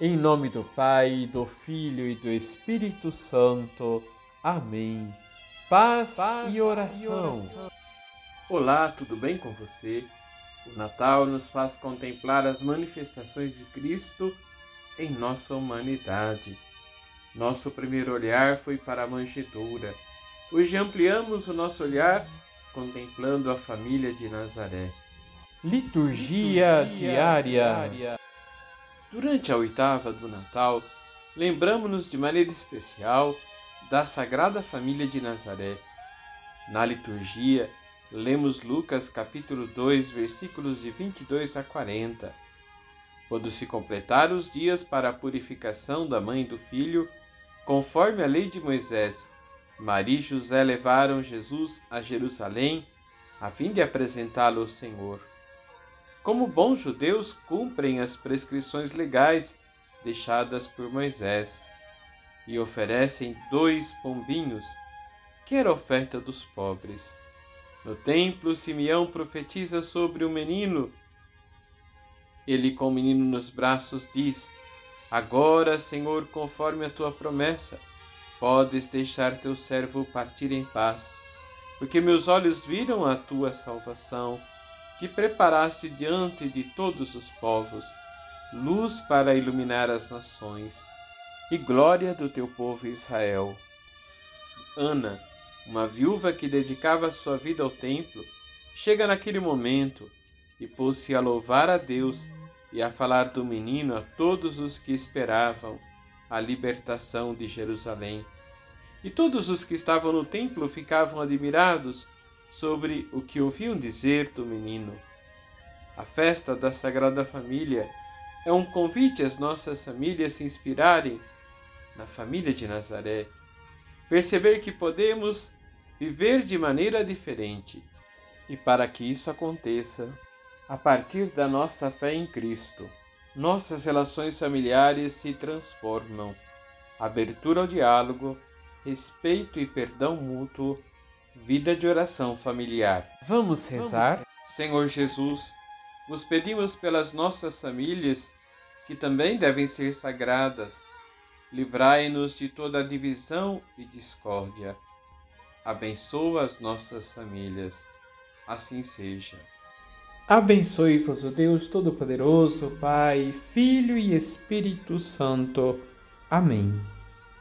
Em nome do Pai, do Filho e do Espírito Santo. Amém. Paz, Paz e, oração. e oração. Olá, tudo bem com você? O Natal nos faz contemplar as manifestações de Cristo em nossa humanidade. Nosso primeiro olhar foi para a manjedoura. Hoje ampliamos o nosso olhar contemplando a família de Nazaré. Liturgia, Liturgia diária. diária. Durante a oitava do Natal, lembramos-nos de maneira especial da Sagrada Família de Nazaré. Na liturgia, lemos Lucas capítulo 2, versículos de 22 a 40. Quando se completaram os dias para a purificação da mãe do filho, conforme a lei de Moisés, Maria e José levaram Jesus a Jerusalém a fim de apresentá-lo ao Senhor. Como bons judeus, cumprem as prescrições legais deixadas por Moisés e oferecem dois pombinhos, que era oferta dos pobres. No templo, Simeão profetiza sobre o menino. Ele, com o menino nos braços, diz: Agora, Senhor, conforme a tua promessa, podes deixar teu servo partir em paz, porque meus olhos viram a tua salvação que preparaste diante de todos os povos, luz para iluminar as nações e glória do teu povo Israel. Ana, uma viúva que dedicava sua vida ao templo, chega naquele momento e pôs-se a louvar a Deus e a falar do menino a todos os que esperavam a libertação de Jerusalém. E todos os que estavam no templo ficavam admirados sobre o que ouviam dizer do menino. A festa da Sagrada Família é um convite às nossas famílias se inspirarem na família de Nazaré, perceber que podemos viver de maneira diferente. E para que isso aconteça, a partir da nossa fé em Cristo, nossas relações familiares se transformam. Abertura ao diálogo, respeito e perdão mútuo Vida de oração familiar. Vamos rezar? Senhor Jesus, vos pedimos pelas nossas famílias, que também devem ser sagradas. Livrai-nos de toda divisão e discórdia. Abençoa as nossas famílias. Assim seja. Abençoe-vos o Deus Todo-Poderoso, Pai, Filho e Espírito Santo. Amém.